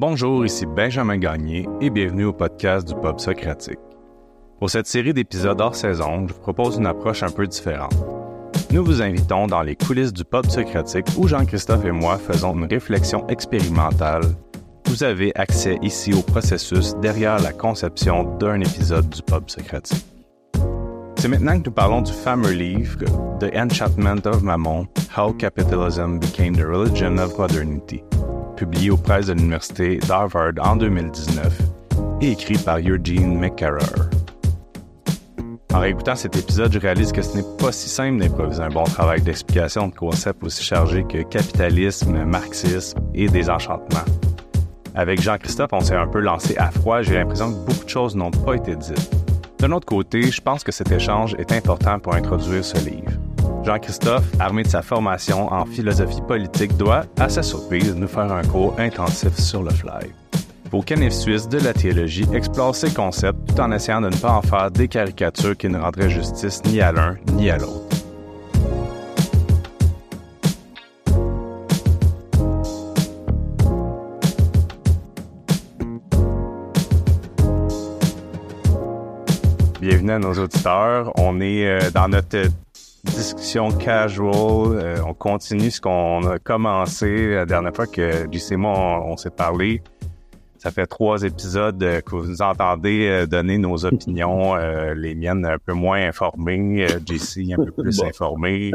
Bonjour, ici Benjamin Gagné et bienvenue au podcast du Pub Socratique. Pour cette série d'épisodes hors saison, je vous propose une approche un peu différente. Nous vous invitons dans les coulisses du Pub Socratique où Jean-Christophe et moi faisons une réflexion expérimentale. Vous avez accès ici au processus derrière la conception d'un épisode du Pub Socratique. C'est maintenant que nous parlons du fameux livre The Enchantment of Mammon, How Capitalism Became the Religion of Modernity, publié aux presses de l'Université d'Harvard en 2019 et écrit par Eugene McCarrer. En réécoutant cet épisode, je réalise que ce n'est pas si simple d'improviser un bon travail d'explication de concepts aussi chargés que capitalisme, marxisme et désenchantement. Avec Jean-Christophe, on s'est un peu lancé à froid, j'ai l'impression que beaucoup de choses n'ont pas été dites. D'un autre côté, je pense que cet échange est important pour introduire ce livre. Jean-Christophe, armé de sa formation en philosophie politique, doit, à sa surprise, nous faire un cours intensif sur le fly. Vos canifs suisses de la théologie explore ces concepts tout en essayant de ne pas en faire des caricatures qui ne rendraient justice ni à l'un ni à l'autre. Bienvenue à nos auditeurs. On est euh, dans notre discussion casual. Euh, on continue ce qu'on a commencé la dernière fois que Lucie et moi, on, on s'est parlé. Ça fait trois épisodes euh, que vous nous entendez euh, donner nos opinions, euh, les miennes un peu moins informées, JC un peu plus informé.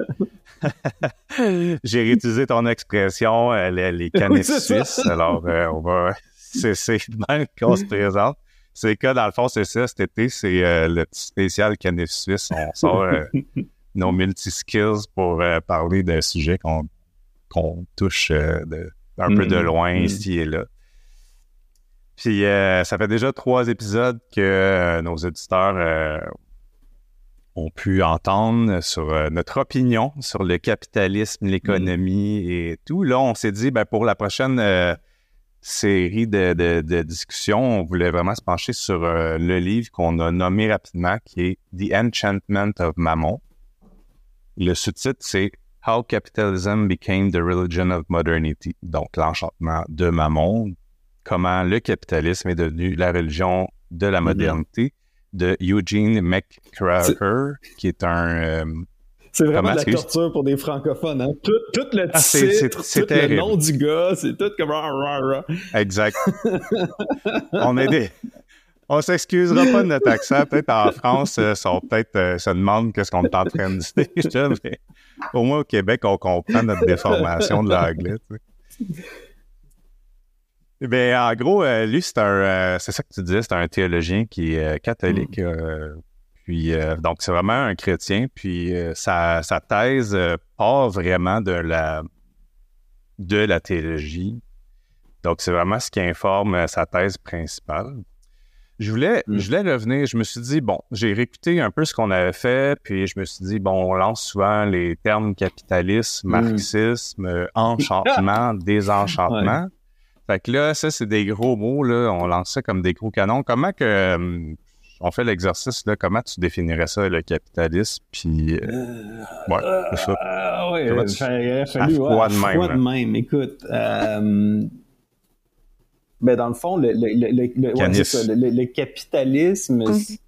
J'ai réutilisé ton expression, les, les canettes Oui, c'est ça. suisses. Alors, euh, on va cesser de même qu'on se présente. C'est cas, dans le fond, c'est ça, cet été, c'est euh, le petit spécial canif suisse. On sort nos multi-skills pour euh, parler d'un sujet qu'on touche euh, de, un peu de Mhm. loin Mhm. ici et là. Puis euh, ça fait déjà trois épisodes que nos auditeurs ont pu entendre sur notre opinion sur le capitalisme, l'économie et tout. Là, on s'est dit, ben, pour la prochaine série de, de, de discussions, on voulait vraiment se pencher sur euh, le livre qu'on a nommé rapidement, qui est The Enchantment of Mammon. Le sous-titre, c'est How Capitalism Became the Religion of Modernity. Donc, l'enchantement de Mammon, comment le capitalisme est devenu la religion de la Mhm. modernité, de Eugene McCracker, qui est un... euh, C'est vraiment de la torture pour des francophones. Hein? Tout, tout le Ah, c'est- c'est- titre, c'est tout terrible. le nom du gars, c'est tout comme... rah, rah. Exact. on est des... On s'excusera pas de notre accent. Peut-être en France, euh, sont peut-être euh, se demandent qu'est-ce qu'on est en train de dire. mais au moins au Québec, on comprend notre déformation de l'anglais. bien, en gros, euh, lui, c'est un, euh, c'est ça que tu disais, c'est un théologien qui est catholique. euh, puis, donc, c'est vraiment un chrétien. Puis, sa, sa thèse part vraiment de la, de la théologie. Donc, c'est vraiment ce qui informe sa thèse principale. Je voulais, Mm. je voulais revenir, je me suis dit, bon, j'ai réécouté un peu ce qu'on avait fait, puis je me suis dit, bon, on lance souvent les termes capitalisme, Mm. marxisme, euh, enchantement, désenchantement. Fait que là, ça, c'est des gros mots, là, on lance ça comme des gros canons. Comment que, euh, on fait l'exercice, là, comment tu définirais ça, le capitalisme, puis, euh, ouais, c'est ça. Ah euh, tu- à froid ouais, à de même, froid de même. Écoute, euh, ben dans le fond, le, le, le, le- le- ouais, Canif. c'est ça, le- le- le capitalisme, c'est-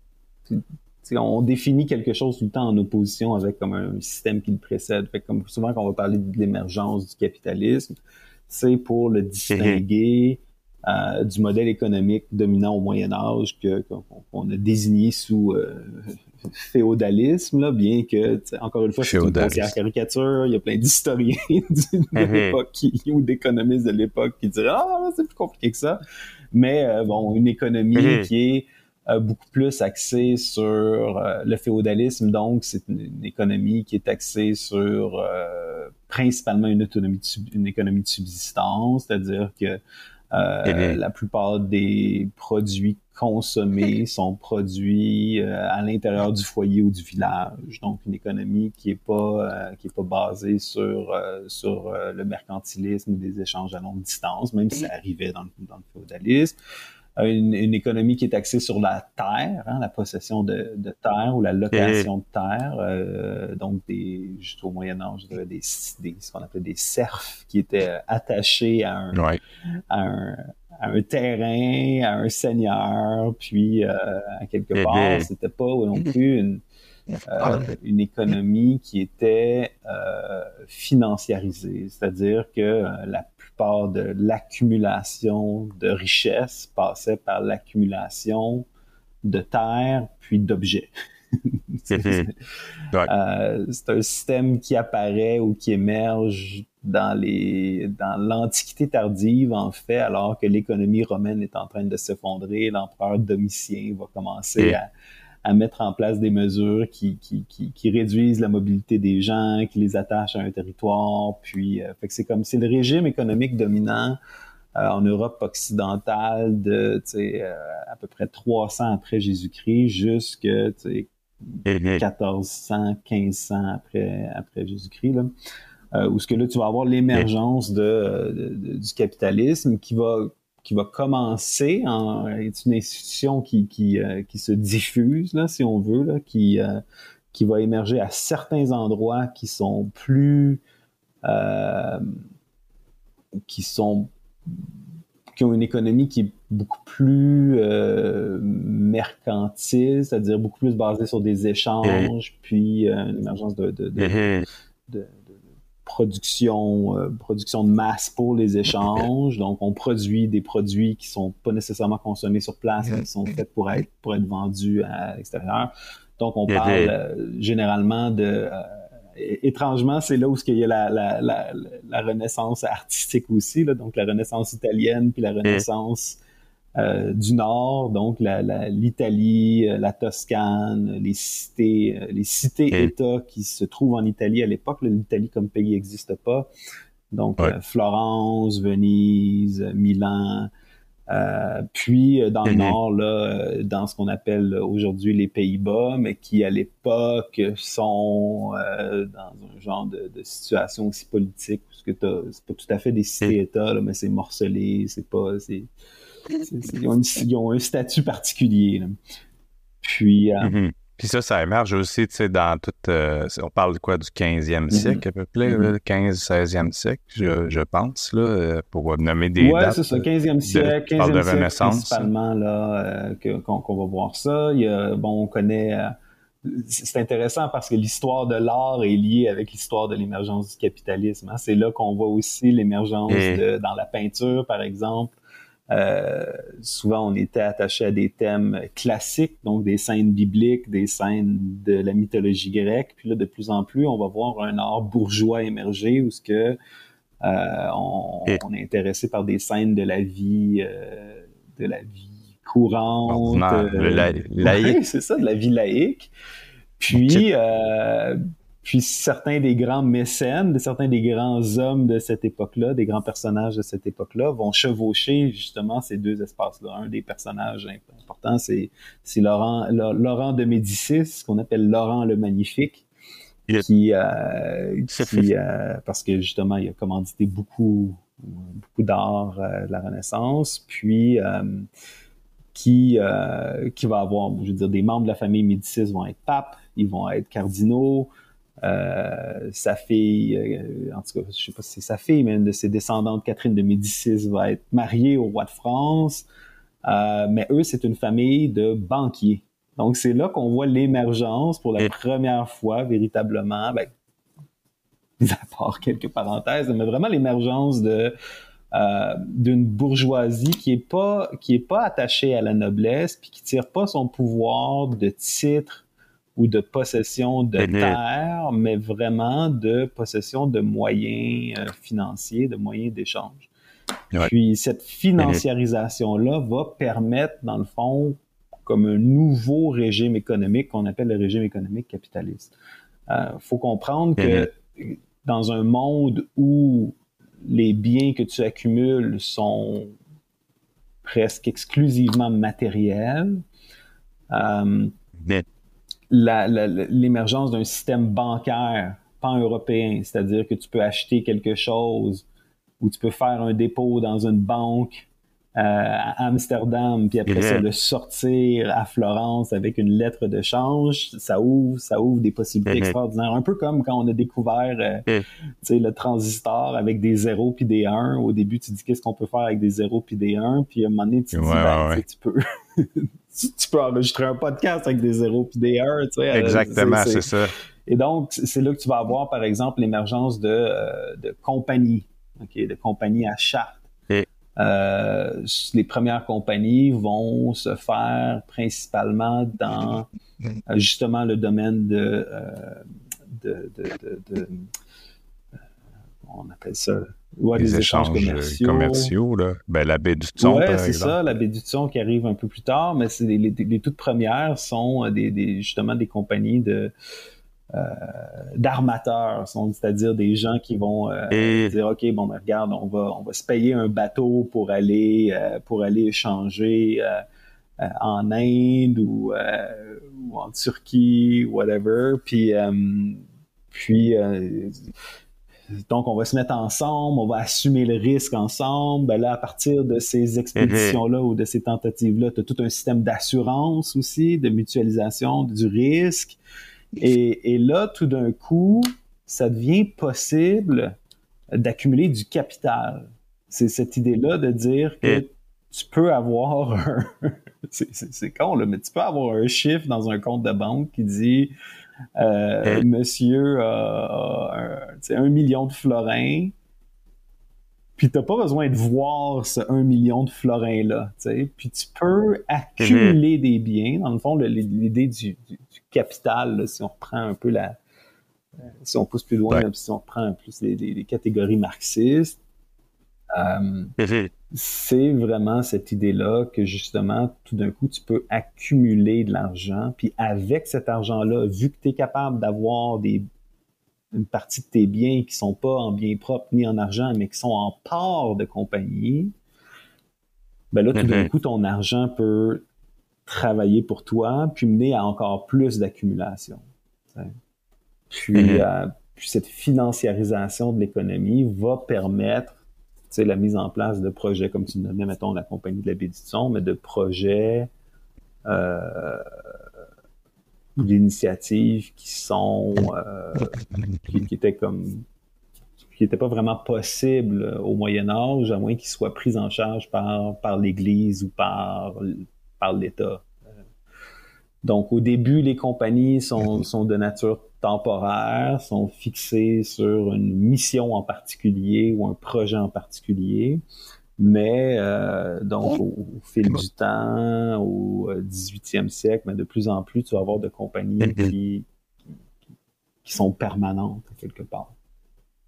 c'est- on définit quelque chose tout le temps en opposition avec comme un système qui le précède. Fait que comme souvent quand on va parler de l'émergence du capitalisme, c'est pour le distinguer euh, du modèle économique dominant au Moyen Âge que qu'on qu'on a désigné sous euh, féodalisme, là, bien que, encore une fois, c'est une grossière caricature. Il y a plein d'historiens de Mhm. l'époque qui- ou d'économistes de l'époque qui diraient Ah, c'est plus compliqué que ça. Mais euh, bon, une économie Mhm. qui est euh, beaucoup plus axée sur euh, le féodalisme, donc c'est une, une économie qui est axée sur principalement une autonomie, de une économie de subsistance, c'est-à-dire que euh, Mhm. la plupart des produits consommés sont produits euh, à l'intérieur du foyer ou du village. Donc, une économie qui est pas euh, qui est pas basée sur euh, sur le mercantilisme ou des échanges à longue distance, même si ça arrivait dans le, dans le féodalisme. Une, une économie qui est axée sur la terre, hein, la possession de, de terre ou la location de terre. euh, donc, des, jusqu'au Moyen Âge, des, des, ce qu'on appelait des serfs qui étaient attachés à un, Ouais. à un, un terrain, à un seigneur, puis à quelque part, c'était pas non plus une, une économie qui était financiarisée, c'est-à-dire que la plupart de l'accumulation de richesses passait par l'accumulation de terres puis d'objets. Euh, c'est un système qui apparaît ou qui émerge dans les dans l'Antiquité tardive en fait, alors que l'économie romaine est en train de s'effondrer, l'empereur Domitien va commencer à, à, mettre en place des mesures qui, qui, qui, qui, réduisent la mobilité des gens, qui les attachent à un territoire, puis euh, fait que c'est comme c'est le régime économique dominant euh, en Europe occidentale de euh, à peu près 300 après Jésus-Christ jusque 1400, 1500 après, après Jésus-Christ, euh, où ce que là, tu vas avoir l'émergence de, du capitalisme qui va qui va commencer en est une institution qui qui, euh, qui se diffuse là, si on veut, là, qui euh, qui va émerger à certains endroits qui sont plus euh, qui sont qui ont une économie qui est beaucoup plus mercantile, c'est-à-dire beaucoup plus basée sur des échanges, puis une émergence de, de, de, mm-hmm. de production, euh, production de masse pour les échanges. Donc, on produit des produits qui sont pas nécessairement consommés sur place, mais qui sont faits pour être pour être vendus à l'extérieur. Donc, on parle généralement de étrangement, c'est là où il y a la, la, la, la, renaissance artistique aussi, là, donc la renaissance italienne puis la mm. renaissance euh, du Nord, donc l'Italie, euh, la, Toscane, les cités, euh, les cités-États qui se trouvent en Italie à l'époque. L'Italie comme pays n'existe pas. Donc Florence, Venise, Milan, euh, puis dans le nord, là, dans ce qu'on appelle aujourd'hui les Pays-Bas, mais qui à l'époque sont dans un genre de, situation aussi politique, parce que c'est pas tout à fait des cités-États, mais c'est morcelé, c'est pas, c'est, ils, ont un statut particulier. Puis, mhm. Puis ça, ça émerge aussi, tu sais, dans tout... Euh, on parle de quoi, du 15e mm-hmm. siècle à peu près, 15-16e mm-hmm. siècle, je, je, pense, là, euh, pour nommer des ouais, dates. c'est ça, 15e siècle, 15e de siècle Renaissance. principalement, là, euh, qu'on va voir ça. Il y a, bon, on connaît... c'est intéressant parce que l'histoire de l'art est liée avec l'histoire de l'émergence du capitalisme. Hein. C'est là qu'on voit aussi l'émergence dans la peinture, par exemple, euh, souvent, on était attaché à des thèmes classiques, donc des scènes bibliques, des scènes de la mythologie grecque. Puis là, de plus en plus, on va voir un art bourgeois émerger où ce que euh, on, on, est intéressé par des scènes de la vie, euh, de la vie courante, la, laïque. c'est ça, de la vie laïque. Puis, euh, puis certains des grands mécènes, certains des grands hommes de cette époque-là, des grands personnages de cette époque-là, vont chevaucher justement ces deux espaces-là. Un des personnages importants, c'est Laurent, Laurent de Médicis, ce qu'on appelle Laurent le Magnifique, qui, euh, qui euh, parce que justement, il a commandité beaucoup, beaucoup d'art euh, de la Renaissance, puis euh, qui, euh, qui va avoir, je veux dire, des membres de la famille Médicis vont être papes, ils vont être cardinaux, euh, sa fille, euh, en tout cas, je sais pas si c'est sa fille, mais une de ses descendantes, Catherine de Médicis, va être mariée au roi de France. Euh, mais eux, c'est une famille de banquiers. Donc, c'est là qu'on voit l'émergence pour la première fois, véritablement, ben, à part quelques parenthèses, mais vraiment l'émergence de euh, d'une bourgeoisie qui est pas qui est pas attachée à la noblesse puis qui tire pas son pouvoir de titre ou de possession de mhm. terre, mais vraiment de possession de moyens euh, financiers, de moyens d'échange. Puis cette financiarisation-là va permettre, dans le fond, comme un nouveau régime économique qu'on appelle le régime économique capitaliste. Il euh, faut comprendre que dans un monde où les biens que tu accumules sont presque exclusivement matériels, euh, l'émergence d'un système bancaire pan-européen, c'est-à-dire que tu peux acheter quelque chose ou tu peux faire un dépôt dans une banque à Amsterdam, puis après ça, de sortir à Florence avec une lettre de change, ça ouvre, ça ouvre des possibilités extraordinaires. Un peu comme quand on a découvert euh, le transistor avec des zéros puis des 1. Au début, tu dis qu'est-ce qu'on peut faire avec des zéros puis des 1, puis à un moment donné, tu dis, ben, tu peux... tu peux enregistrer un podcast avec des zéros puis des 1, tu sais. Euh, Exactement, c'est ça. Et donc, c'est là que tu vas avoir, par exemple, l'émergence de, euh, de compagnies, okay, de compagnies à charte. Euh, les premières compagnies vont se faire principalement dans euh, justement le domaine de, de, de, de, on appelle ça ouais, les, échanges, commerciaux. là. Ben, la baie du Thon, ouais, c'est ça, la baie du Thon qui arrive un peu plus tard, mais c'est les, les, toutes premières sont des, des, justement des compagnies de euh, d'armateurs, c'est-à-dire des gens qui vont euh, dire ok bon ben, regarde on va on va se payer un bateau pour aller euh, pour aller échanger en Inde ou, en Turquie whatever puis puis donc, on va se mettre ensemble, on va assumer le risque ensemble. Ben là, à partir de ces expéditions-là ou de ces tentatives-là, tu as tout un système d'assurance aussi, de mutualisation du risque. Et, là, tout d'un coup, ça devient possible d'accumuler du capital. C'est cette idée-là de dire que tu peux avoir un... c'est con, là, mais tu peux avoir un chiffre dans un compte de banque qui dit euh, Monsieur a un, million de florins, puis tu n'as pas besoin de voir ce 1 million de florins-là. Puis tu peux accumuler des biens. Dans le fond, l'idée du, capital, si on reprend un peu la. Euh, si on pousse plus loin, si on reprend plus les, catégories marxistes, euh, c'est vraiment cette idée-là que justement, tout d'un coup, tu peux accumuler de l'argent. Puis avec cet argent-là, vu que tu es capable d'avoir des une partie de tes biens qui sont pas en biens propres ni en argent, mais qui sont en part de compagnie, ben là, tout d'un mhm. coup, ton argent peut travailler pour toi, puis mener à encore plus d'accumulation. Puis, mhm. euh, puis, cette financiarisation de l'économie va permettre la mise en place de projets, comme tu nommais, mettons, la compagnie de la Bédition, mais de projets euh, d'initiatives qui sont euh, qui, qui, étaient comme qui n'étaient pas vraiment possibles au Moyen Âge, à moins qu'ils soient pris en charge par, par l'Église ou par, par l'État. Donc, au début, les compagnies sont, sont de nature temporaire, sont fixées sur une mission en particulier ou un projet en particulier. Mais euh, donc au, fil du temps, au 18e siècle, mais de plus en plus, tu vas avoir de compagnies mm-hmm. qui, qui, sont permanentes quelque part.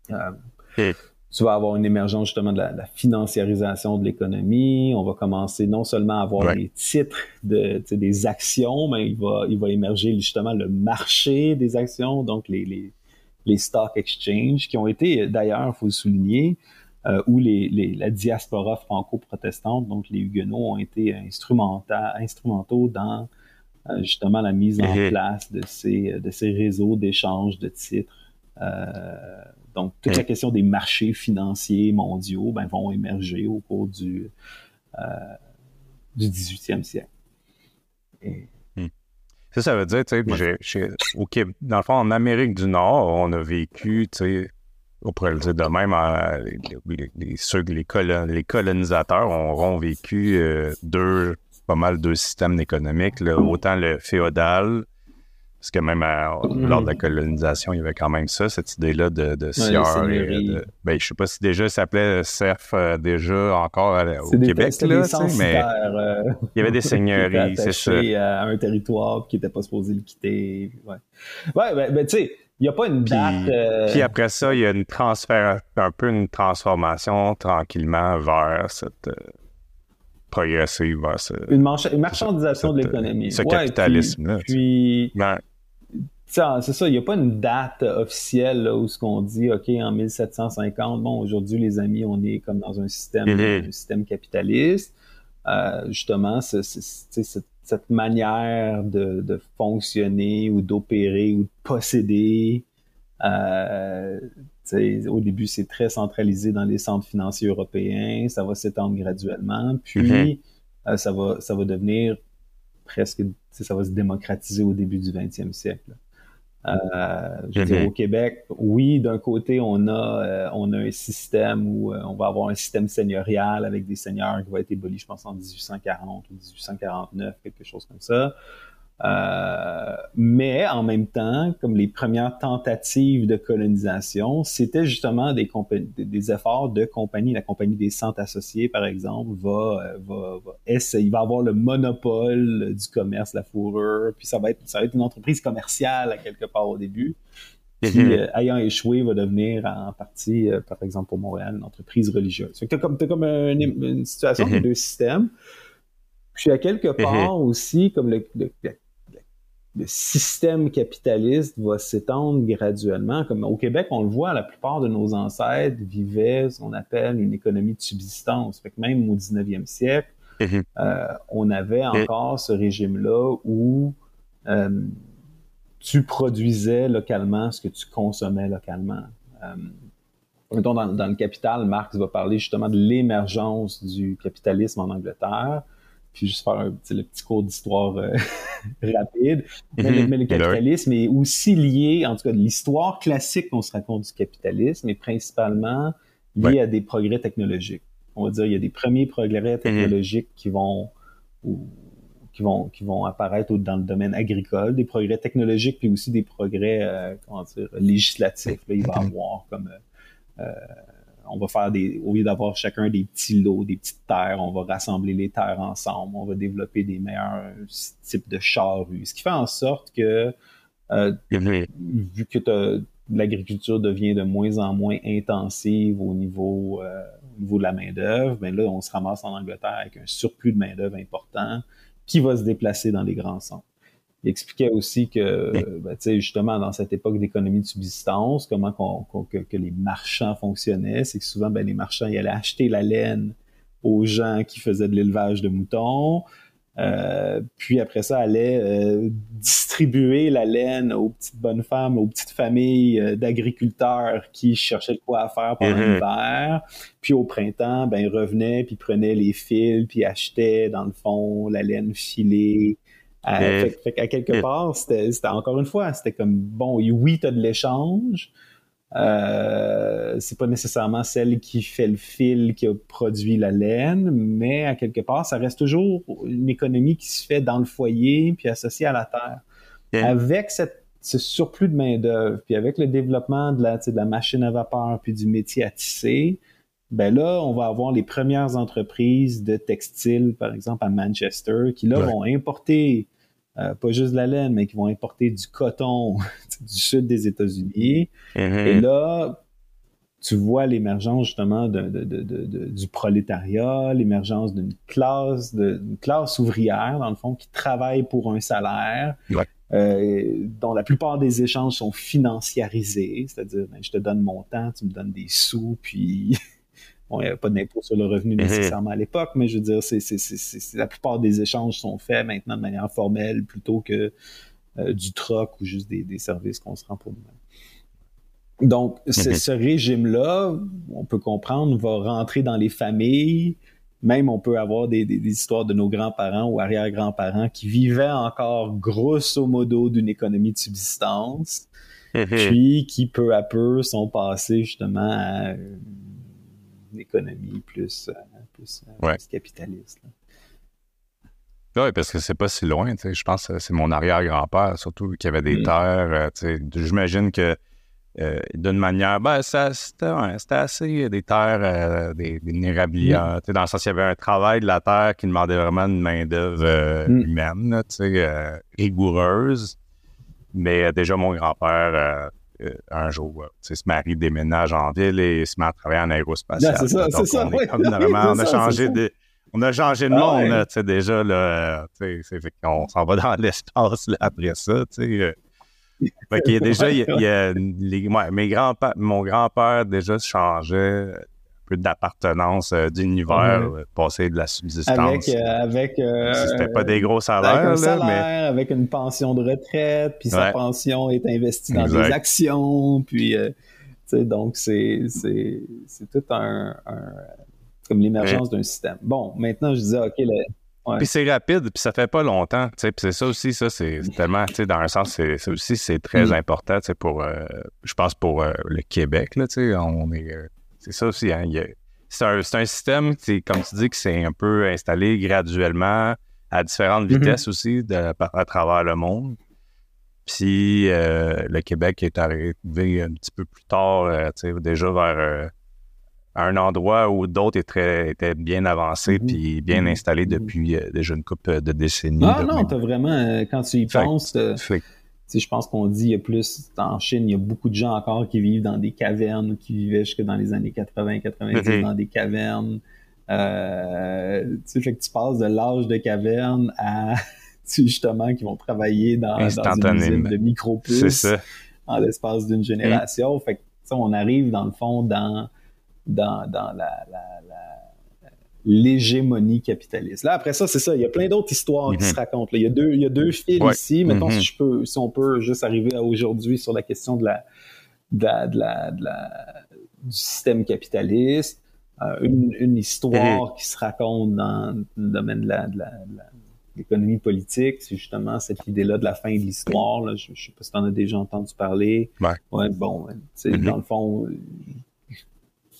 Euh, mm tu vas avoir une émergence justement de la, financiarisation de l'économie. On va commencer non seulement à avoir des titres de des actions, mais il va il va émerger justement le marché des actions, donc les les, les stock exchange qui ont été d'ailleurs, faut le souligner, euh, où les, les, la diaspora franco-protestante, donc les Huguenots, ont été instrumentaux dans euh, justement la mise en mm-hmm. place de ces de ces réseaux d'échange de titres. Euh, donc, toute la question des marchés financiers mondiaux ben, vont émerger au cours du, euh, du 18e siècle. Hmm. Ça, ça veut dire, tu sais, dans le fond, en Amérique du Nord, on a vécu, tu sais, on pourrait le dire de même, les, les, les, colonisateurs ont, vécu euh, deux, pas mal deux systèmes économiques, autant le féodal, parce que même lors de la colonisation, il y avait quand même ça, cette idée-là de, de sieur et de, ben, je sais pas si déjà ça s'appelait serf euh, déjà encore au Québec, là, mais euh, il y avait des seigneuries, c'est ça. à un territoire qui n'était pas supposé le quitter. Ouais, ouais ben, ben tu sais, il n'y a pas une date. Euh, puis, après ça, il y a une transfert, un peu une transformation tranquillement vers cette progressive vers ce, une, marchandisation de l'économie. Ce capitalisme-là. Puis, c'est ça, il n'y a pas une date officielle où ce qu'on dit, OK, en 1750, bon, aujourd'hui, les amis, on est comme dans un système, mm-hmm. un système capitaliste. Euh, justement, c'est, cette manière de, de fonctionner ou d'opérer ou de posséder, euh, au début, c'est très centralisé dans les centres financiers européens, ça va s'étendre graduellement, puis euh, ça, va, ça va devenir presque, ça va se démocratiser au début du 20e siècle. Euh, je veux dire, mhm. au Québec, oui, d'un côté, on a, euh, on a un système où on va avoir un système seigneurial avec des seigneurs qui vont être ébolis, je pense, en 1840 ou 1849, quelque chose comme ça. Euh, mais en même temps, comme les premières tentatives de colonisation, c'était justement des, des, efforts de compagnie. La compagnie des centres associés, par exemple, va, euh, va, va essayer, va avoir le monopole du commerce, la fourrure, puis ça va être, ça va être une entreprise commerciale à quelque part au début. Qui, mhm. euh, ayant échoué, va devenir en partie, par exemple pour Montréal, une entreprise religieuse. Que t'as comme, as comme une, une situation de mhm. deux systèmes. Puis à quelque mhm. part aussi, comme le, le, le système capitaliste va s'étendre graduellement. Comme au Québec, on le voit, la plupart de nos ancêtres vivaient ce qu'on appelle une économie de subsistance. Fait que même au 19e siècle, mhm. euh, on avait encore ce régime-là où euh, tu produisais localement ce que tu consommais localement. Euh, dans, dans, le Capital, Marx va parler justement de l'émergence du capitalisme en Angleterre puis juste faire un le petit cours d'histoire euh, rapide. Mais, le, mhm. capitalisme est aussi lié, en tout cas, l'histoire classique qu'on se raconte du capitalisme est principalement lié à des progrès technologiques. On va dire, il y a des premiers progrès mhm. technologiques qui vont qui vont qui vont apparaître dans le domaine agricole, des progrès technologiques puis aussi des progrès euh, comment dire législatifs. Là, il va y avoir comme euh, on va faire des, au lieu d'avoir chacun des petits lots, des petites terres, on va rassembler les terres ensemble, on va développer des meilleurs types de charrues. Ce qui fait en sorte que, euh, vu que l'agriculture devient de moins en moins intensive au niveau, euh, au niveau de la main-d'œuvre, ben là, on se ramasse en Angleterre avec un surplus de main-d'œuvre important qui va se déplacer dans les grands centres. Il expliquait aussi que, ben, justement, dans cette époque d'économie de subsistance, comment que, les marchands fonctionnaient, c'est que souvent, ben, les marchands, ils allaient acheter la laine aux gens qui faisaient de l'élevage de moutons, euh, puis après ça, allaient euh, distribuer la laine aux petites bonnes femmes, aux petites familles euh, d'agriculteurs qui cherchaient de quoi faire pendant mm-hmm. l'hiver. Puis au printemps, ben ils revenaient, puis prenaient les fils, puis achetaient dans le fond la laine filée euh, fait, à quelque part, c'était encore une fois, c'était comme bon, oui, tu as de l'échange. Euh, c'est pas nécessairement celle qui fait le fil qui a produit la laine, mais à quelque part, ça reste toujours une économie qui se fait dans le foyer puis associée à la terre. Avec cette, ce surplus de main-d'œuvre, puis avec le développement de la, de la machine à vapeur puis du métier à tisser, ben là, on va avoir les premières entreprises de textiles, par exemple à Manchester, qui là vont importer euh, pas juste de la laine, mais qui vont importer du coton du sud des États-Unis. Mm-hmm. Et là, tu vois l'émergence justement de, du prolétariat, l'émergence d'une classe, d'une classe ouvrière, dans le fond, qui travaille pour un salaire, euh, dont la plupart des échanges sont financiarisés, c'est-à-dire ben, je te donne mon temps, tu me donnes des sous, puis Bon, il n'y avait pas d'impôt sur le revenu mhm. nécessairement à l'époque, mais je veux dire, c'est, la plupart des échanges sont faits maintenant de manière formelle plutôt que euh, du troc ou juste des, services qu'on se rend pour nous-mêmes. Donc, mhm. ce régime-là, on peut comprendre, va rentrer dans les familles. Même on peut avoir des, histoires de nos grands-parents ou arrière-grands-parents qui vivaient encore grosso modo d'une économie de subsistance, mhm. puis qui peu à peu sont passés justement à économie plus, euh, plus, euh, capitaliste. Oui, parce que c'est pas si loin. Je pense que c'est mon arrière-grand-père, surtout, qui avait des mm. terres. Euh, j'imagine que d'une manière, ben, c'était assez des terres, des, des mm. Dans le sens, il y avait un travail de la terre qui demandait vraiment une main-d'œuvre mm. humaine, rigoureuse. Mais déjà, mon grand-père euh, un jour, euh, se marie déménage en ville et se met à travailler en aérospatial. c'est ça, c'est ça. On, a changé de, on a changé de ah monde, tu sais, déjà, là, tu sais, on s'en va dans l'espace après ça, tu sais. Euh. Fait qu'il y a déjà, il y a, les, mes grands mon grand-père déjà changeait peu d'appartenance euh, d'univers, euh, passer de la subsistance. Avec, euh, avec c'était pas des gros salaires, avec un salaire, mais... avec une pension de retraite, puis sa pension est investie dans des actions, puis donc, c'est tout un, comme l'émergence d'un système. Bon, maintenant, je disais, OK, Puis c'est rapide, puis ça fait pas longtemps. Puis c'est ça aussi, ça, c'est tellement, tu sais, dans un sens, c'est aussi, c'est très mm. important, tu sais, pour, euh, je pense, pour euh, le Québec, là, tu sais, on est, euh, c'est ça aussi, hein, c'est un, un, système, comme tu dis, que c'est un peu installé graduellement à différentes mm-hmm. vitesses aussi de, à travers le monde. Puis euh, le Québec est arrivé un petit peu plus tard, euh, déjà vers euh, un endroit où d'autres étaient, étaient, bien avancés mm-hmm. puis bien mm-hmm. installés depuis déjà une couple de décennies. Ah non, t'as vraiment, quand tu y penses, je pense qu'on dit, il y a plus, en Chine, il y a beaucoup de gens encore qui vivent dans des cavernes, qui vivaient jusque dans les années 80-90 dans des cavernes. Euh, tu fait que tu passes de l'âge de caverne à justement qui vont travailler dans, dans une usine de micro-puces en l'espace d'une génération. Fait que on arrive dans le fond dans, dans, dans la, l'hégémonie capitaliste. Là, après ça, c'est ça. Il y a plein d'autres histoires qui se racontent. Il, y a deux, il y a deux fils ici. Mettons, si, mm-hmm. je peux, si on peut juste arriver à aujourd'hui sur la question de la, de la, de la, du système capitaliste. Euh, une, une, histoire mm-hmm. qui se raconte dans le domaine de la, de la, l'économie politique, c'est justement cette idée-là de la fin de l'histoire. Je, ne sais pas si tu en as déjà entendu parler. Ouais. bon, mm-hmm. dans le fond,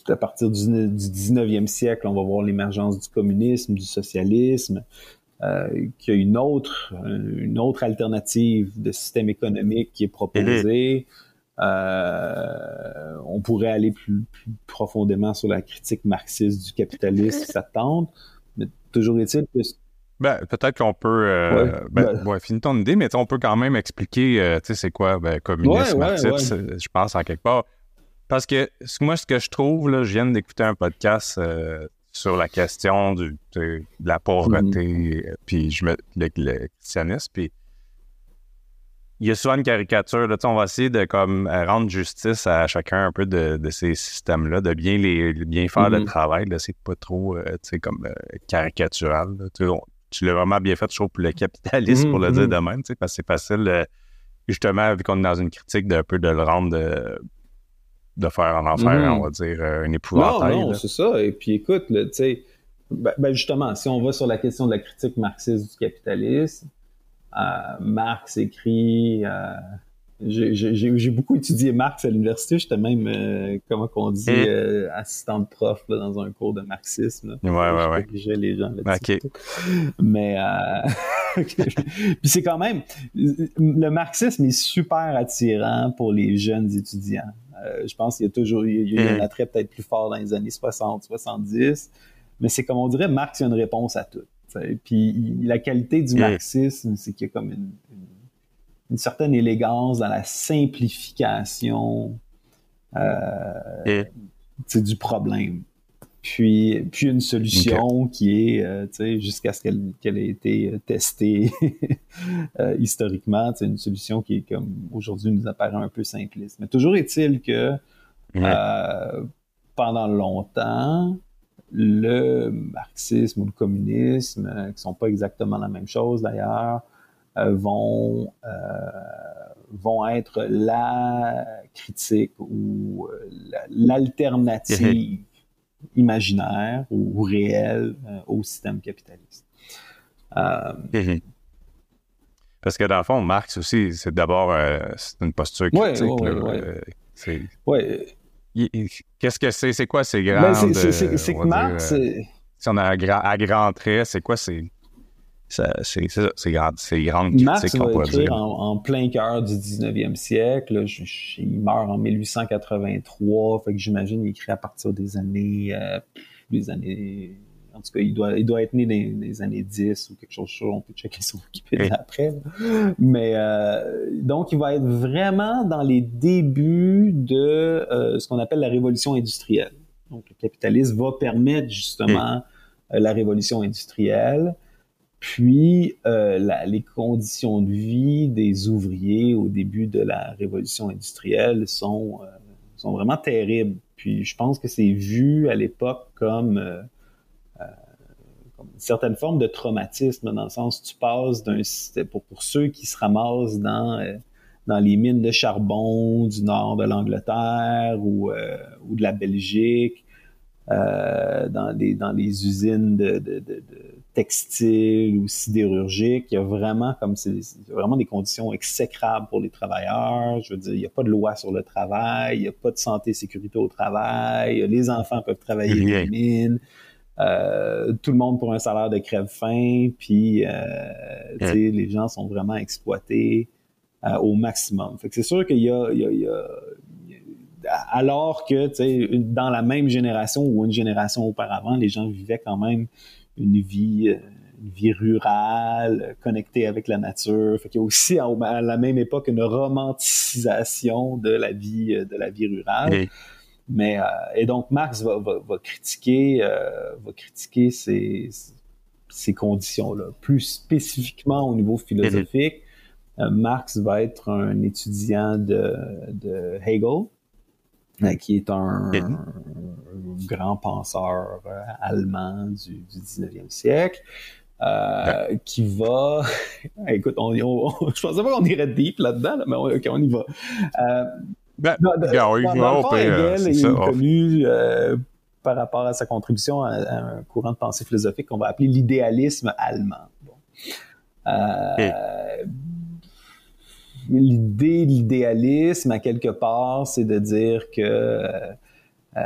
à partir du, 19e siècle, on va voir l'émergence du communisme, du socialisme, euh, qu'il y a une autre, une autre alternative de système économique qui est proposée. Euh, on pourrait aller plus, profondément sur la critique marxiste du capitalisme si ça tente, mais toujours est-il que ben, peut-être qu'on peut. Euh, ben, ouais, finis ton idée, mais on peut quand même expliquer, euh, tu sais, c'est quoi, ben, communisme, marxisme, je pense, en quelque part. Parce que moi, ce que je trouve, là, je viens d'écouter un podcast euh, sur la question du, de, la pauvreté, mm-hmm. puis je me, le, le christianisme, puis il y a souvent une caricature. Là, on va essayer de comme rendre justice à chacun un peu de, de ces systèmes-là, de bien les bien faire le mm-hmm. travail. C'est pas trop comme caricatural. Tu l'as vraiment bien fait, je trouve, pour le capitalisme, pour le dire mm-hmm. de même, parce que c'est facile, euh, justement, vu qu'on est dans une critique d'un peu de le rendre de, faire en enfer, mm-hmm. on va dire, euh, un épouvantail. Non, non, c'est ça. Et puis écoute, tu sais, ben, ben, justement, si on va sur la question de la critique marxiste du capitalisme, euh, Marx écrit j'ai beaucoup étudié Marx à l'université. J'étais même, euh, comment qu'on dit, euh, assistant de prof dans un cours de marxisme. Ouais, ouais, ouais. J'ai les gens là-dessus. Mais, euh, puis c'est quand même, le marxisme est super attirant pour les jeunes étudiants. Je pense qu'il y a toujours, il y a, un hmm. attrait peut-être plus fort dans les années 60, 70. Mais c'est comme on dirait, Marx, il y a une réponse à tout. Puis la qualité du hmm. marxisme, c'est qu'il y a comme une une certaine élégance dans la simplification euh, du problème. Puis, puis une solution qui est, euh, jusqu'à ce qu'elle ait été testée euh, historiquement, une solution qui est comme aujourd'hui nous apparaît un peu simpliste. Mais toujours est-il que euh, pendant longtemps, le marxisme ou le communisme, euh, qui sont pas exactement la même chose d'ailleurs, euh, vont, euh, vont être la critique ou euh, l'alternative imaginaire ou réelle au système capitaliste. Mhm. Parce que dans le fond, Marx aussi, c'est d'abord une posture critique. Oui, Qu'est-ce que c'est? C'est quoi ces ben, grandes... c'est que Marx... si on a à, grand trait, c'est quoi ces c'est c'est grande, Marx va écrire en, en, plein cœur du 19e siècle. il meurt en 1883, fait que j'imagine qu'il écrit à partir des années, euh, des années, en tout cas, il doit, il doit être né dans les années 10 ou quelque chose de On peut checker sur Wikipédia après. Mais euh, donc, il va être vraiment dans les débuts de euh, ce qu'on appelle la révolution industrielle. Donc, le capitalisme va permettre justement la révolution industrielle. Puis, euh, les conditions de vie des ouvriers au début de la révolution industrielle sont, euh, sont vraiment terribles. Puis, je pense que c'est vu à l'époque comme, euh, une certaine forme de traumatisme, dans le sens où tu passes d'un pour, pour ceux qui se ramassent dans, dans les mines de charbon du nord de l'Angleterre ou, ou de la Belgique, dans, des, dans les usines de, textiles ou sidérurgiques. Il y a vraiment comme c'est vraiment des conditions exécrables pour les travailleurs. Je veux dire, il n'y a pas de loi sur le travail, il n'y a pas de santé et sécurité au travail. Les enfants peuvent travailler dans les mines. Euh, tout le monde pour un salaire de crève-faim, puis euh, les gens sont vraiment exploités euh, au maximum. Fait que c'est sûr qu'il y a, il y a, il y a alors que dans la même génération ou une génération auparavant, les gens vivaient quand même une vie, euh, une vie rurale, connectée avec la nature. Fait qu'il y a aussi à, la même époque une romanticisation de la vie, de la vie rurale. Mais euh, et donc Marx va, va, va critiquer, euh, va critiquer ces, ces conditions-là. Plus spécifiquement au niveau philosophique, euh, Marx va être un étudiant de, de Hegel, euh, qui est un, un, grand penseur euh, allemand du, du 19e siècle. Euh, qui va. Écoute, on, on, je pensais pas qu'on irait deep là-dedans, là, mais on, on y va. Euh, ben, ben, oui, Hegel est connu euh, par rapport à sa contribution à, à, un courant de pensée philosophique qu'on va appeler l'idéalisme allemand. Bon. L'idée de l'idéalisme, à quelque part, c'est de dire que euh,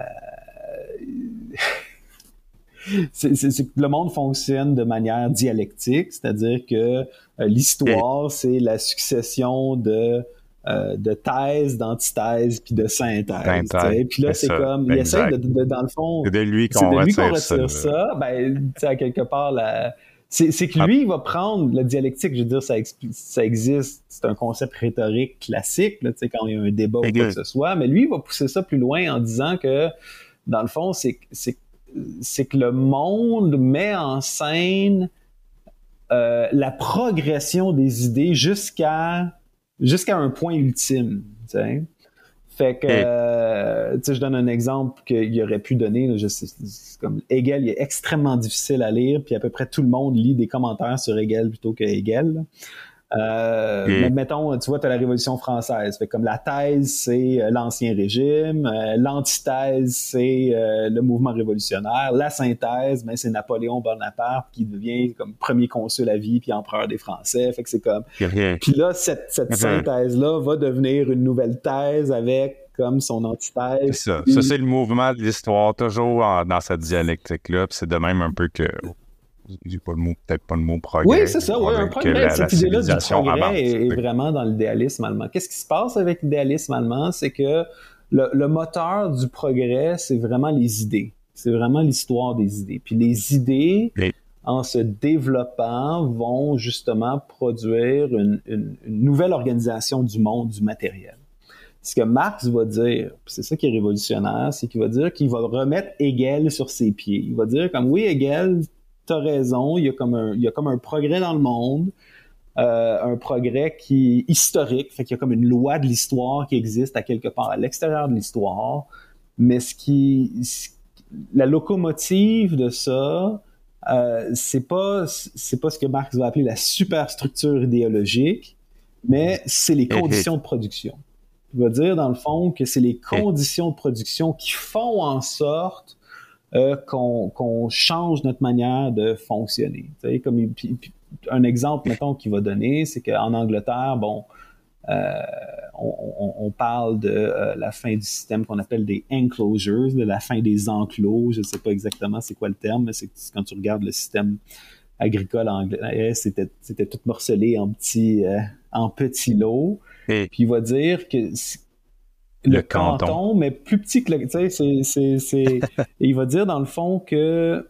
c'est, c'est, le monde fonctionne de manière dialectique, c'est-à-dire que euh, l'histoire, c'est la succession de euh, de thèse, d'antithèse, puis de synthèse. Puis là, c'est comme, il essaie de, de, dans le fond... C'est de lui qu'on retire, ça. ça. Ben, à quelque part, la, c'est, c'est que lui, il va prendre la dialectique, je veux dire, ça, ça existe, c'est un concept rhétorique classique, là, quand il y a un débat ou quoi que ce soit, mais lui, il va pousser ça plus loin en disant que, dans le fond, c'est, c'est, c'est que le monde met en scène euh, la progression des idées jusqu'à jusqu'à un point ultime. T'sais. Fait que, euh, je donne un exemple qu'il aurait pu donner. je sais, comme Hegel, il est extrêmement difficile à lire, puis à peu près tout le monde lit des commentaires sur Hegel plutôt que Hegel. Euh, mais mettons, tu vois, tu as la Révolution française. Fait comme la thèse, c'est euh, l'Ancien Régime. Euh, l'antithèse, c'est euh, le mouvement révolutionnaire. La synthèse, ben, c'est Napoléon Bonaparte qui devient comme premier consul à vie puis empereur des Français. Fait que c'est comme... Puis là, cette, cette synthèse-là va devenir une nouvelle thèse avec comme son antithèse. C'est ça. Ça, c'est le mouvement de l'histoire, toujours en, dans cette dialectique-là. c'est de même un peu que pas le mot, peut-être pas le mot progrès. Oui, c'est ça, oui, un progrès. Cette idée-là du progrès est, est, vraiment dans l'idéalisme allemand. Qu'est-ce qui se passe avec l'idéalisme allemand? C'est que le, le, moteur du progrès, c'est vraiment les idées. C'est vraiment l'histoire des idées. Puis les idées, en se développant, vont justement produire une, une, une nouvelle organisation du monde du matériel. Ce que Marx va dire, c'est ça qui est révolutionnaire, c'est qu'il va dire qu'il va remettre Hegel sur ses pieds. Il va dire comme oui, Hegel, t'as raison, il y, a comme un, il y a comme un progrès dans le monde, euh, un progrès qui est historique, fait qu'il y a comme une loi de l'histoire qui existe à quelque part à l'extérieur de l'histoire, mais ce qui, la locomotive de ça, euh, c'est pas, c'est pas ce que Marx va appeler la superstructure idéologique, mais c'est les conditions de production. Il va dire dans le fond que c'est les conditions de production qui font en sorte euh, qu'on qu change notre manière de fonctionner. comme un exemple, mettons, qu'il va donner, c'est qu'en Angleterre, bon, euh, on, parle de euh, la fin du système qu'on appelle des enclosures, de la fin des enclos. Je ne sais pas exactement c'est quoi le terme, mais c'est quand tu regardes le système agricole anglais, c'était c'était tout morcelé en petits euh, en petits lots. Puis il va dire que le, le canton. canton. mais plus petit que le. Tu sais, c'est, c'est, il va dire dans le fond que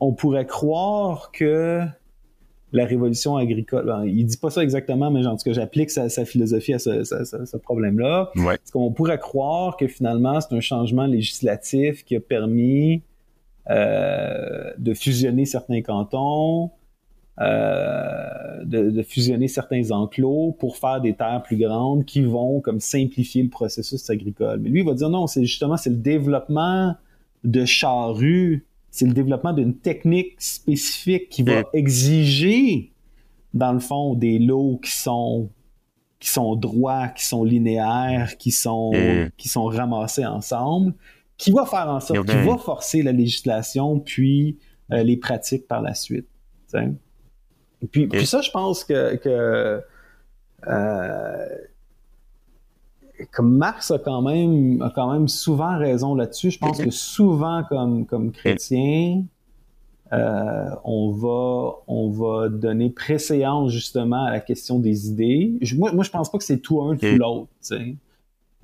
on pourrait croire que la révolution agricole. Ben, il dit pas ça exactement, mais en tout cas, j'applique sa, sa, philosophie à ce, ce, ce, ce problème-là. Ouais. Parce qu'on pourrait croire que finalement, c'est un changement législatif qui a permis euh, de fusionner certains cantons, euh, de, de, fusionner certains enclos pour faire des terres plus grandes qui vont comme simplifier le processus agricole. Mais lui, il va dire non, c'est justement c'est le développement de charrues, c'est le développement d'une technique spécifique qui va exiger, dans le fond, des lots qui sont qui sont droits, qui sont linéaires, qui sont, qui sont ramassés ensemble, qui va faire en sorte, qui va forcer la législation, puis euh, les pratiques par la suite. Puis, puis ça, je pense que, que euh, comme Marx a quand même a quand même souvent raison là-dessus. Je pense que souvent comme comme chrétien, euh, on va on va donner préséance justement à la question des idées. moi, moi je pense pas que c'est tout un tout l'autre. Tu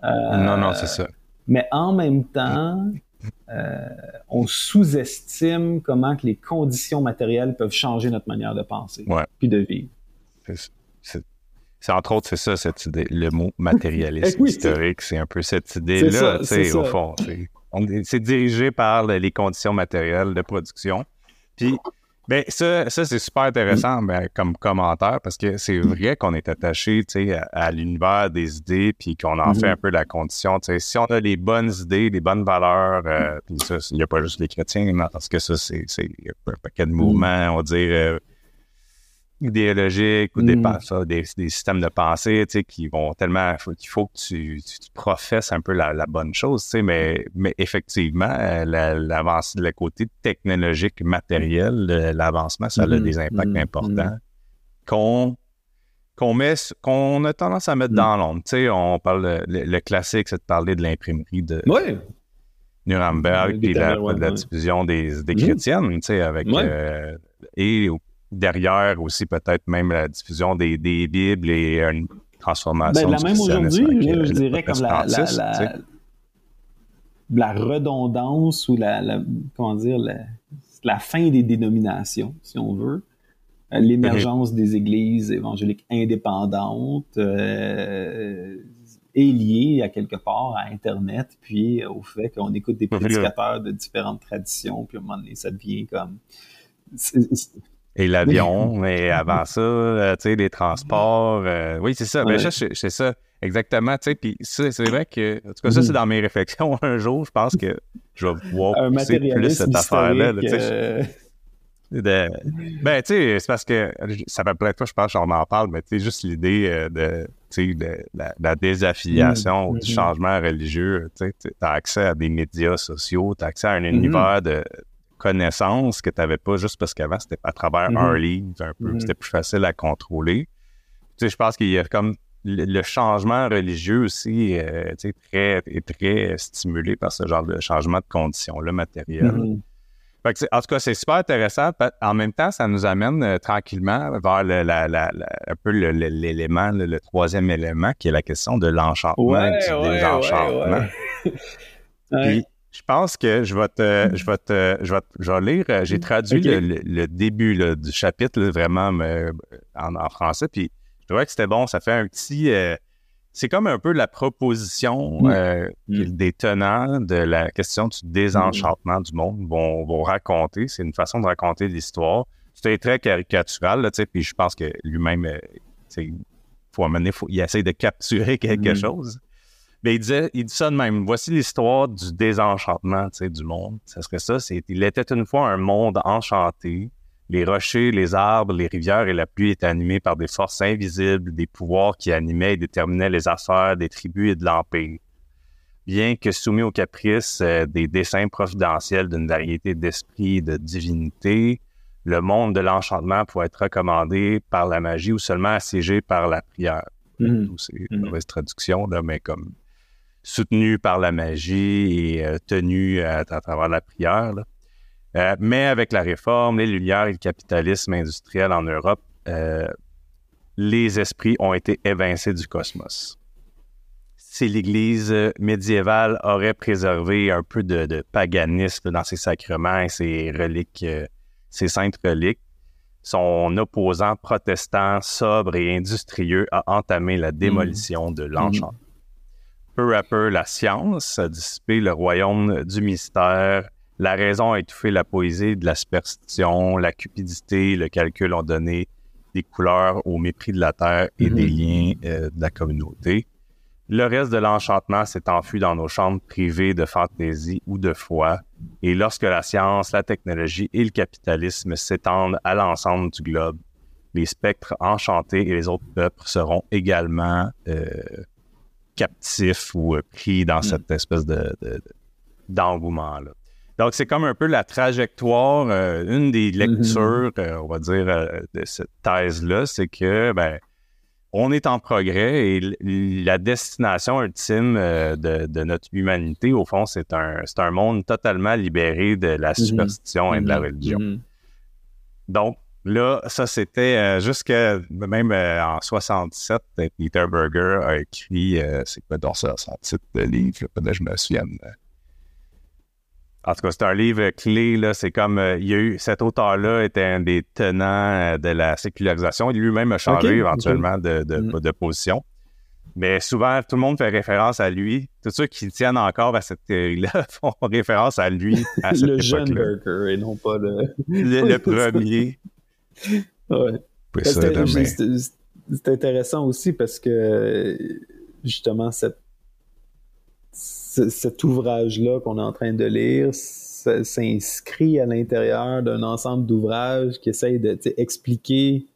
euh, non non c'est ça. Mais en même temps, on sous-estime comment que les conditions matérielles peuvent changer notre manière de penser puis de vivre. C'est entre autres, c'est ça, cette idée, le mot matérialisme historique, c'est un peu cette idée-là, au fond. C'est dirigé par les conditions matérielles de production. Puis, ben, ça, ça c'est super intéressant ben, comme commentaire parce que c'est vrai qu'on est attaché à, à l'univers des idées puis qu'on en fait mm-hmm. un peu la condition. Si on a les bonnes idées, les bonnes valeurs, euh, puis ça, il n'y a pas juste les chrétiens, parce que ça, c'est un paquet de mouvements, on va dire. Euh, idéologiques ou des, mm. des, systèmes de pensée qui vont tellement qu'il faut que tu, professes un peu la, bonne chose, mais, mais effectivement, euh, l'avance, le côté technologique, matériel, l'avancement, ça a mm-hmm. des impacts mm-hmm. importants qu'on qu'on met qu'on a tendance à mettre dans l'ombre. On parle le, classique, c'est de parler de l'imprimerie de Nuremberg et la, la, diffusion des chrétiennes, avec euh, et derrière aussi peut-être même la diffusion des, des Bibles et une transformation. Ben, la même aujourd'hui, je, dirais comme la, la, la, redondance ou la, comment dire la, fin des dénominations, si on veut. Euh, l'émergence des églises évangéliques indépendantes euh, est liée à quelque part à Internet, puis au fait qu'on écoute des prédicateurs de différentes traditions, puis à un moment donné, ça devient comme et l'avion, mais avant ça, euh, tu sais, les transports. Euh, oui, c'est ça. Mais ben, c'est ça, exactement. Tu sais, puis c'est vrai que, en tout cas, ça, c'est mm-hmm. dans mes réflexions. Un jour, je pense que je vais voir pousser plus cette affaire-là. Euh. Ben, tu sais, c'est parce que ça fait plein de fois, je pense qu'on en parle, mais tu sais, juste l'idée de, de la, la, désaffiliation mm-hmm. du changement religieux. Tu as accès à des médias sociaux, tu as accès à un mm-hmm. univers de connaissances que tu n'avais pas juste parce qu'avant, c'était à travers mm-hmm. un livre un peu, mm-hmm. c'était plus facile à contrôler. Tu sais, je pense qu'il y a comme le, changement religieux aussi euh, tu sais, très, est très stimulé par ce genre de changement de conditions-là matérielles. Mm-hmm. en tout cas, c'est super intéressant. En même temps, ça nous amène euh, tranquillement vers le, la, la, un peu l'élément, le, troisième élément, qui est la question de l'enchantement, du désenchantement. Je pense que je vais te, je vais te, je vais, je vais lire. Euh, j'ai traduit le, début du chapitre vraiment en, français, puis je trouvais que c'était bon. Ça fait un petit. Euh, c'est comme un peu la proposition mm. euh, mm. des tenants de la question du désenchantement du monde vont, vont raconter. C'est une façon de raconter l'histoire. C'était très caricatural, là, puis je pense que lui-même, il faut amener, faut, il essaie de capturer quelque mm. chose. Mais il, disait, il dit ça de même. Voici l'histoire du désenchantement du monde. Ça serait ça. C'est, il était une fois un monde enchanté. Les rochers, les arbres, les rivières et la pluie étaient animés par des forces invisibles, des pouvoirs qui animaient et déterminaient les affaires des tribus et de l'Empire. Bien que soumis aux caprices euh, des desseins providentiels d'une variété d'esprits et de divinités, le monde de l'enchantement pouvait être recommandé par la magie ou seulement assiégé par la prière. Mmh. C'est une mmh. mauvaise traduction, là, mais comme soutenu par la magie et euh, tenu à, travers la prière. Euh, mais avec la réforme, les lumières et le capitalisme industriel en Europe, euh, les esprits ont été évincés du cosmos. Si l'Église médiévale aurait préservé un peu de, paganisme dans ses sacrements et ses reliques, ses saintes reliques, son opposant protestant sobre et industrieux a entamé la démolition de l'enchantement. Peu à peu, la science a dissipé le royaume du mystère. La raison a étouffé la poésie de la superstition. La cupidité, le calcul ont donné des couleurs au mépris de la terre et des mhm. liens euh, de la communauté. Le reste de l'enchantement s'est enfui dans nos chambres privées de fantaisie ou de foi. Et lorsque la science, la technologie et le capitalisme s'étendent à l'ensemble du globe, les spectres enchantés et les autres peuples seront également euh, captifs ou pris dans mm. cette espèce de, d'engouement-là. Donc, c'est comme un peu la trajectoire, une des mm-hmm. lectures, on va dire, de cette thèse-là, c'est que, ben, on est en progrès et la destination ultime euh, de, notre humanité, au fond, c'est un, un monde totalement libéré de la mm-hmm. superstition et de la religion. Mm-hmm. Donc, là, ça, c'était euh, jusqu'à même euh, en 67, Peter Berger a écrit, c'est quoi dans son titre de livre, je me souviens. En tout cas, c'est un livre clé. Là. C'est comme euh, il y a eu cet auteur-là était un des tenants euh, de la sécularisation. Il lui-même a changé éventuellement de, mm. de, position. Mais souvent, tout le monde fait référence à lui. Tous ceux qui tiennent encore à cette théorie-là font référence à lui à cette Le jeune Burger et non pas le... Le, premier. Ouais. C'est intéressant aussi parce que justement, cette cet ouvrage-là qu'on est en train de lire s'inscrit à l'intérieur d'un ensemble d'ouvrages qui essayent d'expliquer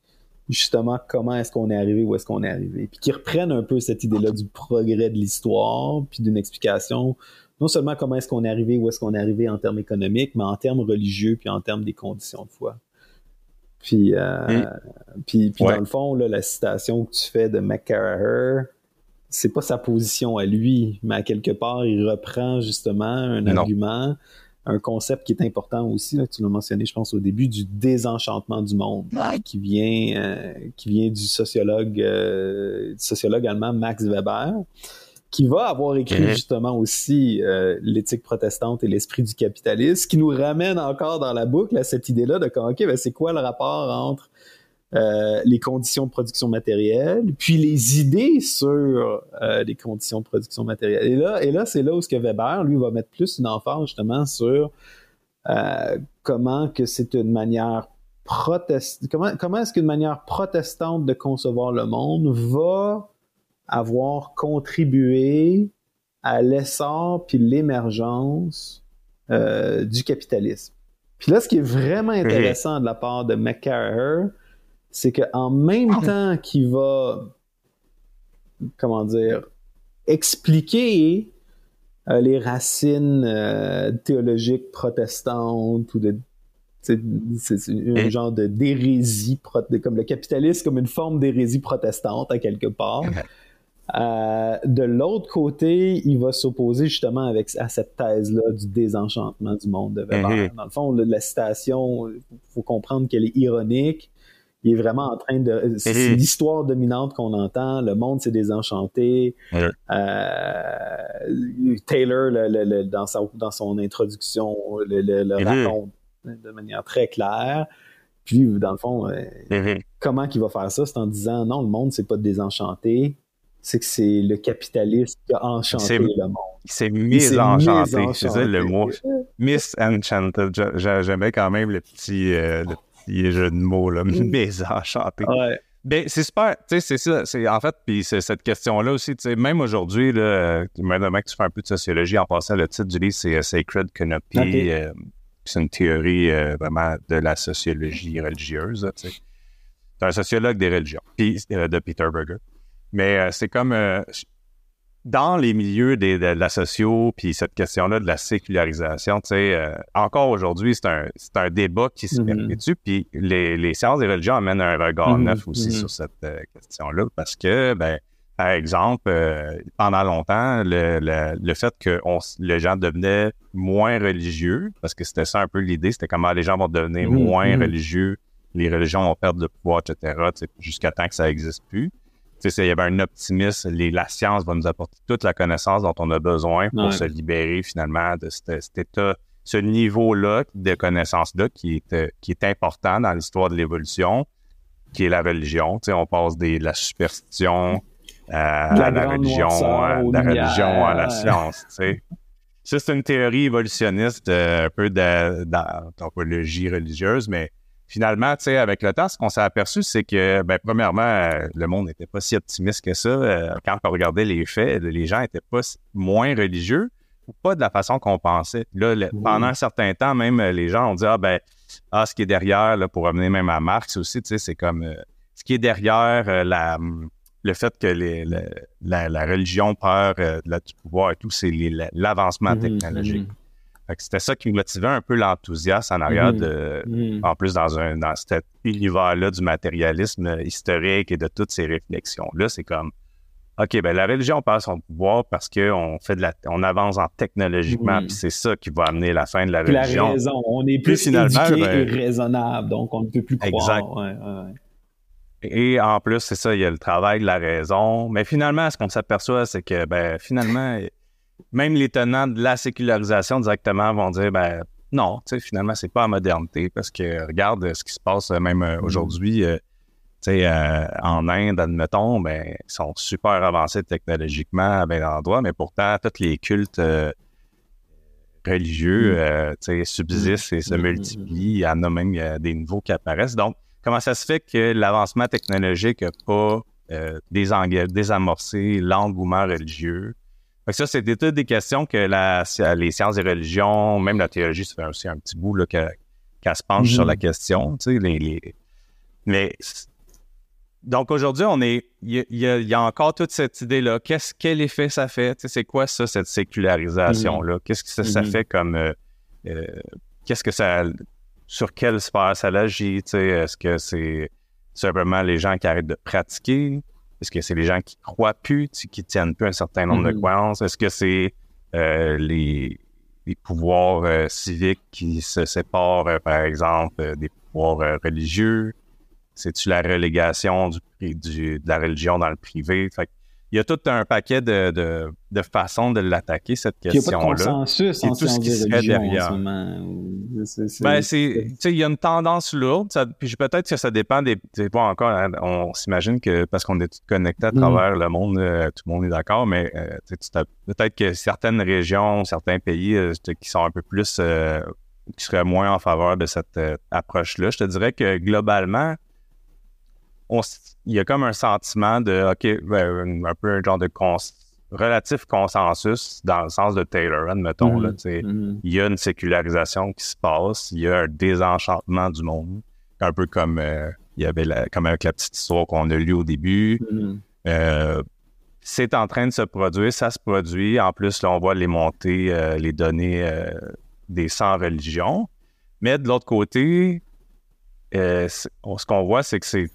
justement comment est-ce qu'on est arrivé, où est-ce qu'on est arrivé, puis qui reprennent un peu cette idée-là du progrès de l'histoire, puis d'une explication non seulement comment est-ce qu'on est arrivé, où est-ce qu'on est arrivé en termes économiques, mais en termes religieux, puis en termes des conditions de foi. Puis, euh, puis, dans le fond, là, la citation que tu fais de McCarraher, c'est pas sa position à lui, mais à quelque part, il reprend justement un argument, un concept qui est important aussi, là, tu l'as mentionné, je pense, au début, du désenchantement du monde, qui vient, euh, qui vient du sociologue, euh, du sociologue allemand Max Weber, qui va avoir écrit justement aussi euh, l'éthique protestante et l'esprit du capitalisme, qui nous ramène encore dans la boucle à cette idée-là de ok, ben c'est quoi le rapport entre euh, les conditions de production matérielle, puis les idées sur euh, les conditions de production matérielle. Et là, et là c'est là où ce que Weber, lui, va mettre plus une emphase justement sur comment que c'est une manière protestante, comment, comment est-ce qu'une manière protestante de concevoir le monde va avoir contribué à l'essor puis l'émergence du capitalisme. Puis là, ce qui est vraiment intéressant de la part de McCarraher, c'est qu'en même ah. temps qu'il va, comment dire, expliquer euh, les racines euh, théologiques protestantes ou de c'est un genre de d'hérésie, comme le capitalisme comme une forme d'hérésie protestante à quelque part. Euh, de l'autre côté, il va s'opposer justement avec, à cette thèse-là du désenchantement du monde de Weber. Mm-hmm. Dans le fond, la citation, il faut comprendre qu'elle est ironique, il est vraiment en train de. C'est mhm. l'histoire dominante qu'on entend. Le monde s'est désenchanté. Euh, Taylor, dans, dans son introduction, le, raconte de manière très claire. Puis, dans le fond, euh, comment qu'il va faire ça? C'est en disant non, le monde s'est pas désenchanté. C'est que c'est le capitalisme qui a enchanté le monde. Il s'est mis enchanté. C'est ça le mot. Misenchanted. J'aimais quand même le petit, euh, les jeux de mots, là, mésenchanté. Ouais. Ben, c'est super, tu sais, c'est ça, c'est en fait, puis c'est cette question-là aussi, tu sais, même aujourd'hui, là, maintenant que tu fais un peu de sociologie, en passant, le titre du livre, c'est euh, Sacred Canopy, euh, c'est une théorie euh, vraiment de la sociologie religieuse, tu sais. C'est un sociologue des religions, puis de Peter Berger. Mais c'est comme, dans les milieux de, la socio, puis cette question-là de la sécularisation, tu sais, euh, encore aujourd'hui, c'est un, un, débat qui se mm-hmm. perpétue, puis les, les, sciences des religions amènent un regard mm-hmm. neuf aussi mm-hmm. sur cette euh, question-là, parce que, ben, par exemple, euh, pendant longtemps, le, le, fait que on, les gens devenaient moins religieux, parce que c'était ça un peu l'idée, c'était comment les gens vont devenir moins religieux, les religions vont perdre de pouvoir, etc., jusqu'à temps que ça n'existe plus il y avait un optimisme, la science va nous apporter toute la connaissance dont on a besoin pour se libérer finalement de cet, état, ce niveau-là de connaissance-là qui est, euh, qui est important dans l'histoire de l'évolution, qui est la religion. on passe de la superstition à, la, religion, à, la religion à la science. Ça, c'est une théorie évolutionniste euh, un peu d'anthropologie religieuse, mais finalement, tu sais, avec le temps, ce qu'on s'est aperçu, c'est que, ben, premièrement, euh, le monde n'était pas si optimiste que ça. Euh, quand on regardait les faits, les gens n'étaient pas moins religieux. pas de la façon qu'on pensait. Là, pendant un certain temps, même les gens ont dit ah ben ah ce qui est derrière là, pour revenir même à Marx aussi, tu sais, c'est comme ce qui est derrière la le fait que les, la, religion perd euh, du pouvoir et tout, c'est l'avancement mhm, technologique. Mhm. C'était ça qui motivait un peu l'enthousiasme en arrière mhm, de, en plus dans un dans cet univers-là du matérialisme historique et de toutes ces réflexions-là. C'est comme OK, ben la religion perd son pouvoir parce qu'on fait de la, on avance en technologiquement, puis c'est ça qui va amener la fin de la religion. La raison, on est plus, finalement, éduqué ben, et raisonnable, donc on ne peut plus croire. Exact. Et en plus, c'est ça, il y a le travail de la raison. Mais finalement, ce qu'on s'aperçoit, c'est que ben, finalement, même les tenants de la sécularisation directement vont dire ben non, finalement, c'est pas la modernité parce que regarde ce qui se passe euh, même euh, aujourd'hui. Euh, tu sais, en Inde, admettons, ben, ils sont super avancés technologiquement à bien d'endroits, mais pourtant, tous les cultes religieux, mm. subsistent et se mm. multiplient. Il y en a même des nouveaux qui apparaissent. Donc, comment ça se fait que l'avancement technologique n'a pas euh, désamorcé l'engouement religieux? Ça, c'est toutes des questions que les sciences des religions, même la théologie, ça fait aussi un petit bout qu'elle se penche sur la mm-hmm. question. mais donc aujourd'hui, on est, il y, a encore toute cette idée-là. Qu'est-ce, quel effet ça fait? C'est quoi ça, cette sécularisation-là? Mm-hmm. Qu'est-ce que ça, mm-hmm. fait comme, euh, euh, qu'est-ce que ça sur quelle sphère ça l'agit. Est-ce que c'est simplement les gens qui arrêtent de pratiquer? Est-ce que c'est les gens qui croient plus, qui tiennent plus un certain nombre de mm-hmm. croyances? Est-ce que c'est euh, les, pouvoirs euh, civiques qui se séparent, euh, par exemple, des pouvoirs religieux? C'est-tu la relégation du, du, de la religion dans le privé? Fait il y a tout un paquet de, de, de façons de l'attaquer, cette question-là. Il n'y a pas de consensus en tout ce qui serait derrière. Ben, c'est, il y a une tendance lourde, puis peut-être que ça dépend des, pas encore, hein, on s'imagine que parce qu'on est tous connectés à mm. travers le monde, euh, tout le monde est d'accord, mais euh, peut-être que certaines régions, certains pays euh, qui sont un peu plus, qui seraient moins en faveur de cette approche-là. Je te dirais que globalement, il y a comme un sentiment de, OK, ben, un peu un genre de relatif consensus dans le sens de Taylor, admettons. là, mm-hmm. Mm-hmm. Il y a une sécularisation qui se passe, il y a un désenchantement du monde, un peu comme euh, il y avait la, comme avec la petite histoire qu'on a lue au début. Mm-hmm. Euh, c'est en train de se produire, ça se produit. En plus, là, on voit les montées, euh, les données des 100 religions. Mais de l'autre côté, ce qu'on voit, c'est que c'est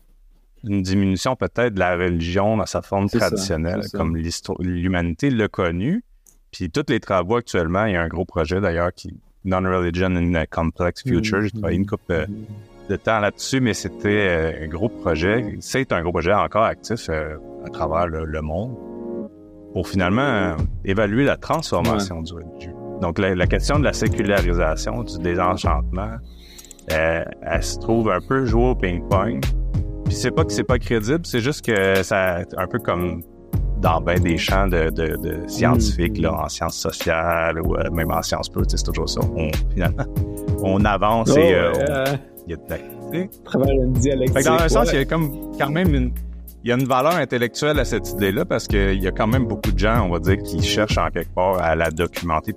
une diminution peut-être de la religion dans sa forme traditionnelle, comme l'humanité l'a connu. Puis tous les travaux actuellement, il y a un gros projet d'ailleurs qui Non-Religion in a Complex Future. J'ai travaillé une couple euh, de temps là-dessus, mais c'était euh, un gros projet. C'est un gros projet encore actif euh, à travers le, monde pour finalement évaluer la transformation du religieux. Donc la, question de la sécularisation, du désenchantement, elle se trouve un peu jouée au ping-pong puis c'est pas que c'est pas crédible, c'est juste que ça, un peu comme dans ben des champs de, scientifiques, là, en sciences sociales ou euh, même en sciences peu, c'est toujours ça. On, finalement, on avance et euh, il y a de dialectique. dans un sens, il y a comme quand même une, il y a une valeur intellectuelle à cette idée-là parce qu'il y a quand même beaucoup de gens, on va dire, qui cherchent en quelque part à la documenter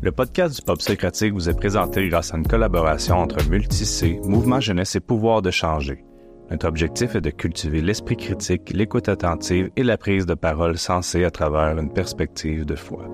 Le podcast du Pop Socratique vous est présenté grâce à une collaboration entre Multicé, Mouvement Jeunesse et Pouvoir de changer. Notre objectif est de cultiver l'esprit critique, l'écoute attentive et la prise de parole sensée à travers une perspective de foi.